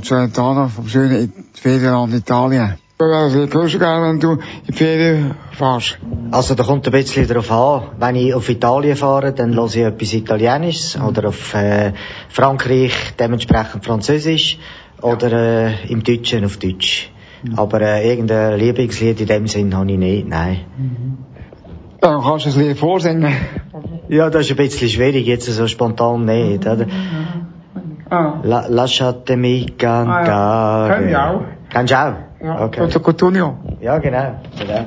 Celentano, vom schönen Ferienland Italien. Also, ich gerne, wenn du in die Ferien fährst. Also, da kommt ein bisschen darauf an. Wenn ich auf Italien fahre, dann höre ich etwas Italienisches. Oder auf äh, Frankreich dementsprechend Französisch. Oder äh, im Deutschen auf Deutsch. Aber äh, irgendein Lieblingslied in dem Sinn habe ich nicht, nein. Dann kannst du ein Lied vorsingen. Ja, das ist ein bisschen schwierig, jetzt so spontan nicht, oder? Ah. La, lasciatemi cantare. Kenn ich auch. Kennst du auch? Ja, Okay. Toto Cotugno. Ja, genau. genau.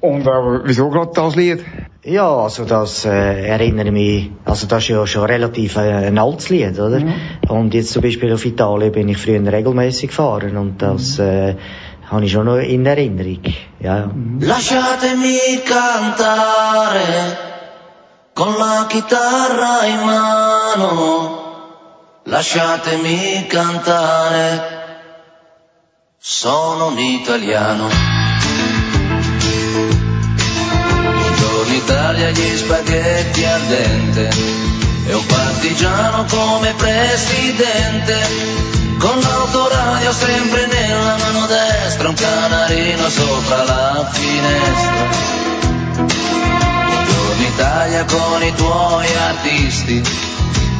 Und äh, wieso gerade das Lied? Ja, also das äh, erinnere mich, also das ist ja schon relativ äh, ein altes Lied, oder? Und jetzt zum Beispiel auf Italien bin ich früher regelmäßig gefahren und das äh, habe ich schon noch in Erinnerung. Ja, ja. Lasciatemi cantare con la chitarra in mano. Lasciatemi cantare, sono un italiano. Buongiorno Italia, gli spaghetti al dente e un partigiano come presidente, con l'autoradio sempre nella mano destra, un canarino sopra la finestra. Buongiorno Italia con i tuoi artisti,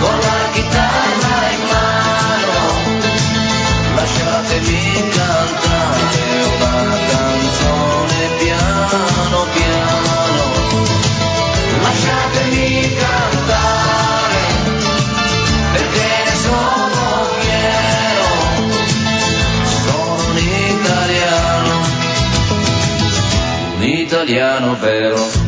con la chitarra in mano, lasciatemi cantare una canzone piano piano, lasciatemi cantare perché ne sono fiero, sono italiano, un italiano vero.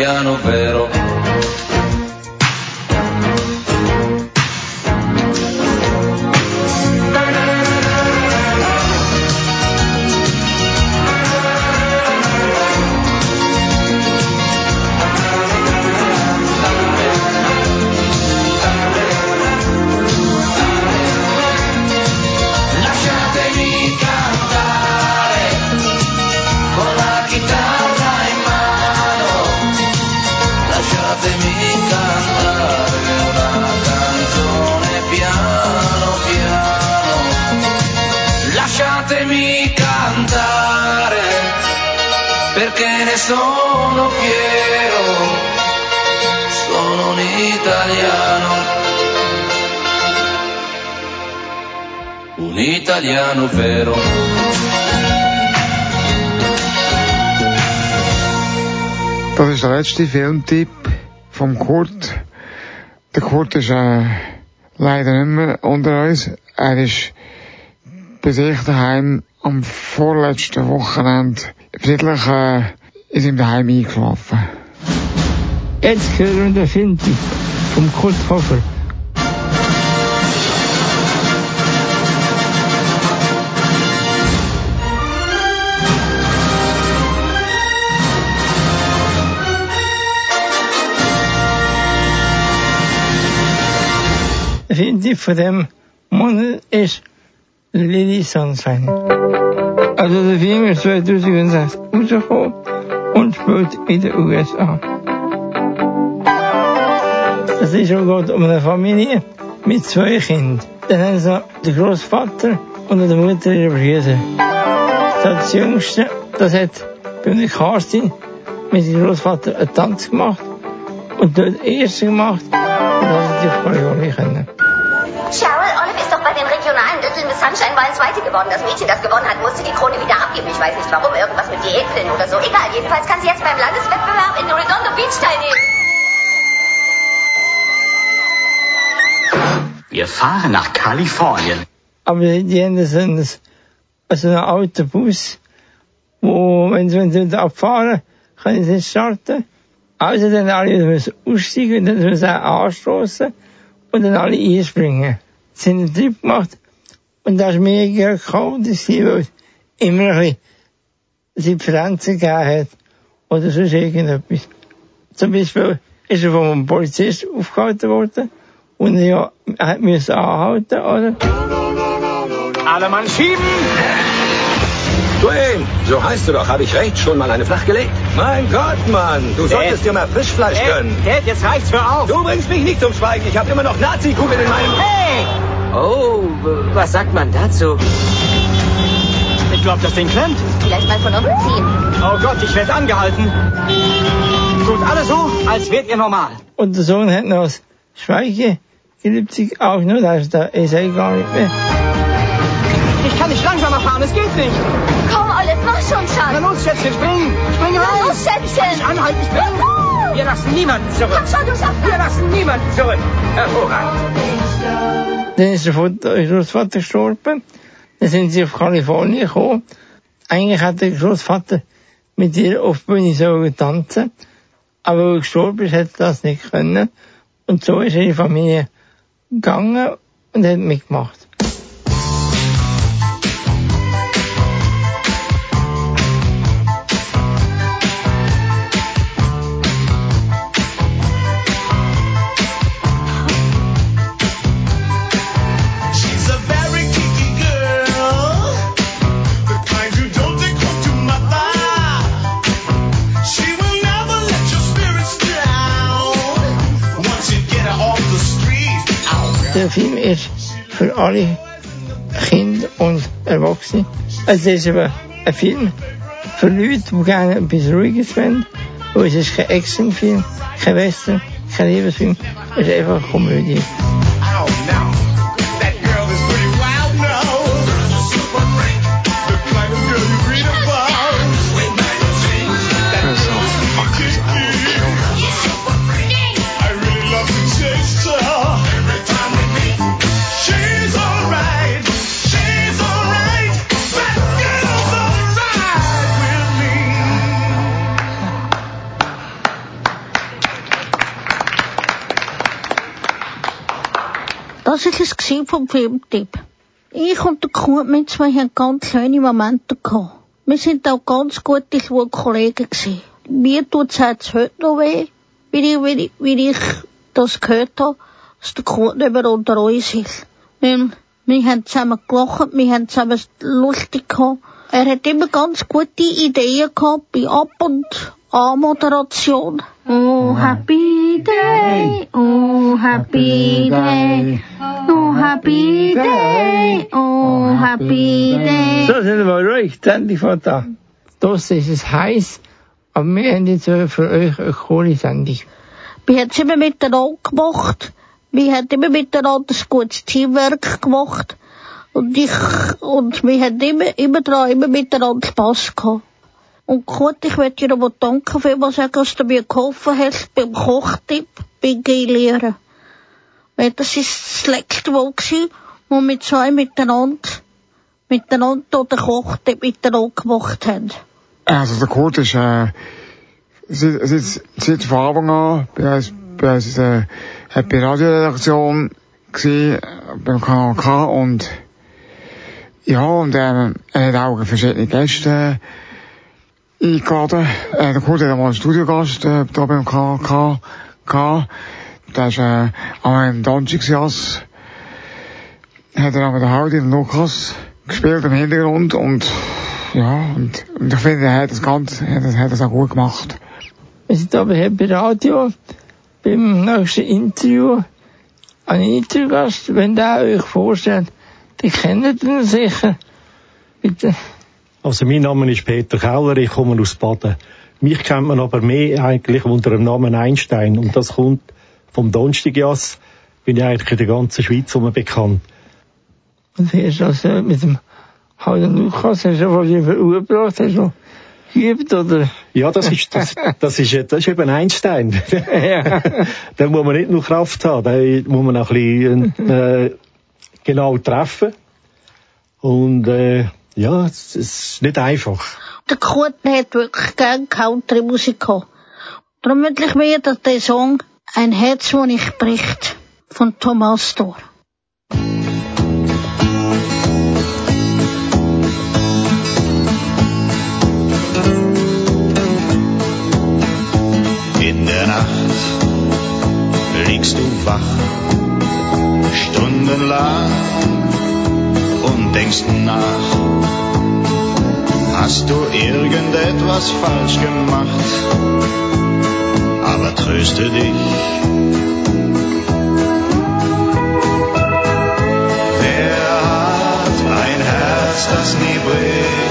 italiano vero. Sono fiero, sono un italiano. un italiano vero. Das ist der letzte Filmtipp vom Kurt. Der Kurt ist äh, leider nicht mehr unter uns. Er ist bei sich daheim am vorletzten Wochenende friedlich äh, in seinem Daheim eingeschlafen. Jetzt hören wir den Filmtipp vom Kurt Hofer. Der Filmtipp von dem Monat ist Lily Sunshine. Also der Film ist 2006 rausgekommen und spielt in den USA. Es ist auch geht um eine Familie mit zwei Kindern. Dann haben sie den Großvater und die Mutter ihrer Brüder. Das Jüngste, das hat bei der Kerstin mit dem Großvater einen Tanz gemacht und dort den ersten gemacht und das hat die können. Olive ist doch bei den Miss Sunshine Wahlen Zweite geworden. Das Mädchen, das gewonnen hat, musste die Krone wieder abgeben. Ich weiß nicht warum, irgendwas mit Diätpillen oder so. Egal, jedenfalls kann sie jetzt beim Landeswettbewerb in Redondo Beach teilnehmen. Wir fahren nach Kalifornien. Aber die haben so einen, so einen alten Bus, wo, wenn sie, wenn sie da abfahren, können sie nicht starten. Also dann alle müssen aussteigen und dann müssen sie auch anstoßen und dann alle einspringen. Sie haben einen Trip gemacht und da ist mega kalt, das war, weil es immer ein bisschen Pflanzen gegeben hat oder sonst irgendetwas. Zum Beispiel ist er von einem Polizist aufgehalten worden und er hat müssen anhalten, oder? Alle Mann schieben! Dwayne, so heißt du doch. Habe ich recht? Schon mal eine flach gelegt? Mein Gott, Mann. Du solltest dir mal Frischfleisch gönnen. Dad, jetzt reicht's für auf. Du bringst mich nicht zum Schweigen. Ich habe immer noch Nazi-Kugeln in meinem... Hey! Oh, was sagt man dazu? Ich glaube, das Ding klemmt. Vielleicht mal von unten ziehen. Oh Gott, ich werde angehalten. Tut alles so, als wärt ihr normal. Und der Sohn hat noch das Schweigegelübde aufgenommen, da ist der Esai gar nicht mehr. Ich kann nicht langsamer fahren, es geht nicht. Komm, Olive, mach schon, Schatz. Na los, Schätzchen, spring. Spring Na rein. los, Schätzchen. Nicht anhalten, spring. Wir lassen niemanden zurück. Komm schon, du schaffst Wir lassen niemanden zurück. Hervorragend. Dann ist der Vater, Großvater gestorben. Dann sind sie auf Kalifornien gekommen. Eigentlich hat der Großvater mit ihr auf die Bühne sollen tanzen. Aber weil er gestorben ist, hat er das nicht können. Und so ist ihre Familie gegangen und hat mitgemacht. Der Film ist für alle Kinder und Erwachsene. Es ist aber ein Film für Leute, die gerne etwas Ruhiges wollen. Und es ist kein Actionfilm, kein Western, kein Liebesfilm. Es ist einfach Komödie. that vom Filmtipp. Ich und der Kuhmitz, wir haben ganz schöne Momente gehabt. Wir sind auch ganz gute Schulkollegen gewesen. Mir tut's jetzt heute noch weh, wie ich, wie ich, wie ich das gehört habe, dass der Kuh nicht mehr unter uns ist. Weil wir haben zusammen gelacht, wir haben zusammen lustig gehabt. Er hat immer ganz gute Ideen gehabt bei Ab- und Anmoderation. Oh, happy day, oh, happy day, oh, happy day, oh, happy day. So, sind wir ruhig, endlich von da. Das ist es heiß, aber wir haben jetzt für euch eine coole Sendung. Wir haben es immer miteinander gemacht. Wir haben immer miteinander ein gutes Teamwork gemacht. Und ich, und wir haben immer, immer dran, immer miteinander Spass gehabt. Und gut, ich möchte dir nochmal danken vielmals sagen, dass du mir geholfen hast beim Kochtipp, beim Geilieren. Weil das ist das letzte Mal gewesen, wo wir zwei miteinander, miteinander den Kochtipp miteinander gemacht haben. Also der Kurt ist äh, seit, seit, seit von Anfang an bei uns, bei uns äh, bei der Radioredaktion gewesen, beim Kanal K und ja, und ähm, er hat auch verschiedene Gäste eingeladen. Der Kurt hat einmal einen Studiogast äh, da beim Kanal K gehabt. Der ist äh, einmal im Donchixias hat er auch mit der Haudi und Lukas gespielt im Hintergrund und ja, und, und ich finde, er hat das Ganze, er hat hat das auch gut gemacht. Wir sind hier bei Radio, beim nächsten Interview, ein Interviewgast, wenn der euch vorstellt, die kennt ihn sicher. Bitte. Also mein Name ist Peter Keller, ich komme aus Baden. Mich kennt man aber mehr eigentlich unter dem Namen Einstein und das kommt vom Donnerstagjas, bin ich eigentlich in der ganzen Schweiz herum bekannt. Und wie ist das äh, mit dem Hausen Lukas? Hast du was übergebracht? Hast du geübt, oder? Ja, das ist, das, das ist, das ist eben Einstein. (laughs) ja. da muss man nicht nur Kraft haben, da muss man auch ein bisschen, äh, genau treffen. Und, äh, ja, es ist nicht einfach. Der Kurt hat wirklich gern Country-Musik gehabt. Darum wünsche ich mir, dass der Song ein Herz, wo nicht bricht, von Thomas Thor. In der Nacht liegst du wach, stundenlang und denkst nach. Hast du irgendetwas falsch gemacht? Aber tröste dich. Wer hat ein Herz, das nie bricht,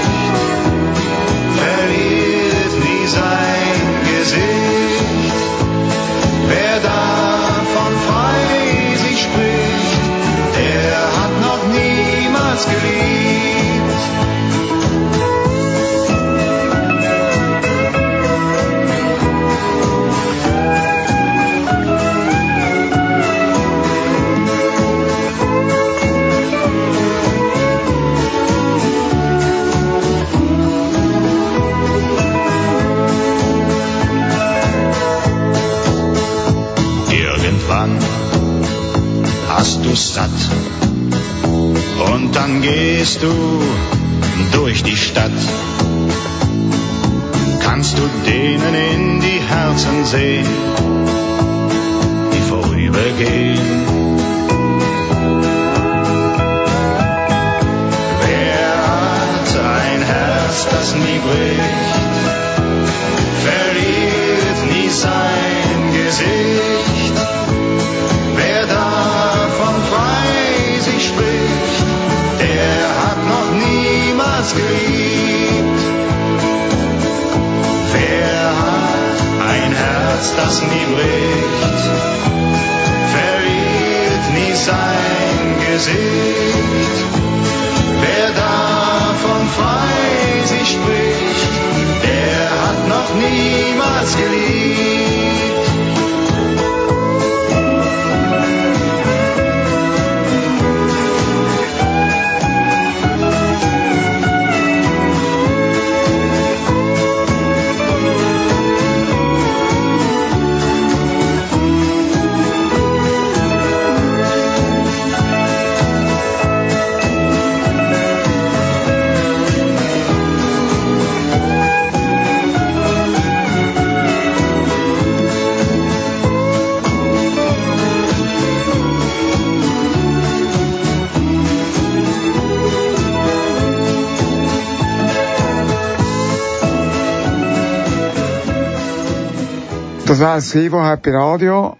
Das war das Vivo Happy Radio.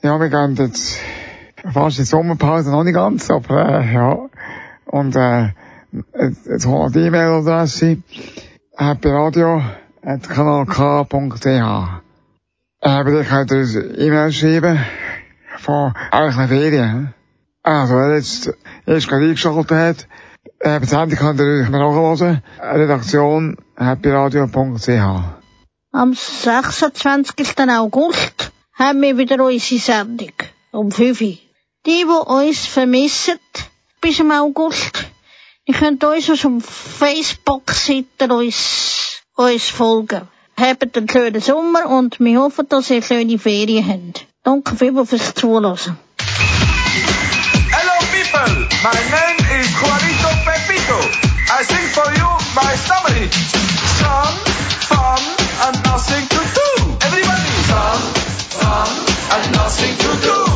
Ja, wir gehen jetzt fast in die Sommerpause, noch nicht ganz, aber äh, ja. Und äh, jetzt holen wir die E-Mail-Adresse happyradio.kanalk.ch äh, dir könnt ihr uns E-Mail schreiben von eigentlich Ferien. Also, wer jetzt erst gerade eingeschaltet hat, äh, die Sendung könnt ihr euch nachhören. Redaktion happyradio.ch Am 26. August haben wir wieder unsere Sendung. Um 5 Uhr. Die, die uns vermissen, bis im August, die können uns auf dem Facebook-Seite uns, uns folgen. Habt einen schönen Sommer und wir hoffen, dass ihr schöne Ferien habt. Danke vielmals fürs Zuhören. Hello people, my name is Juanito Pepito. I sing for you my summer hit. Son and nothing to do. Everybody, fun, fun, and nothing to do.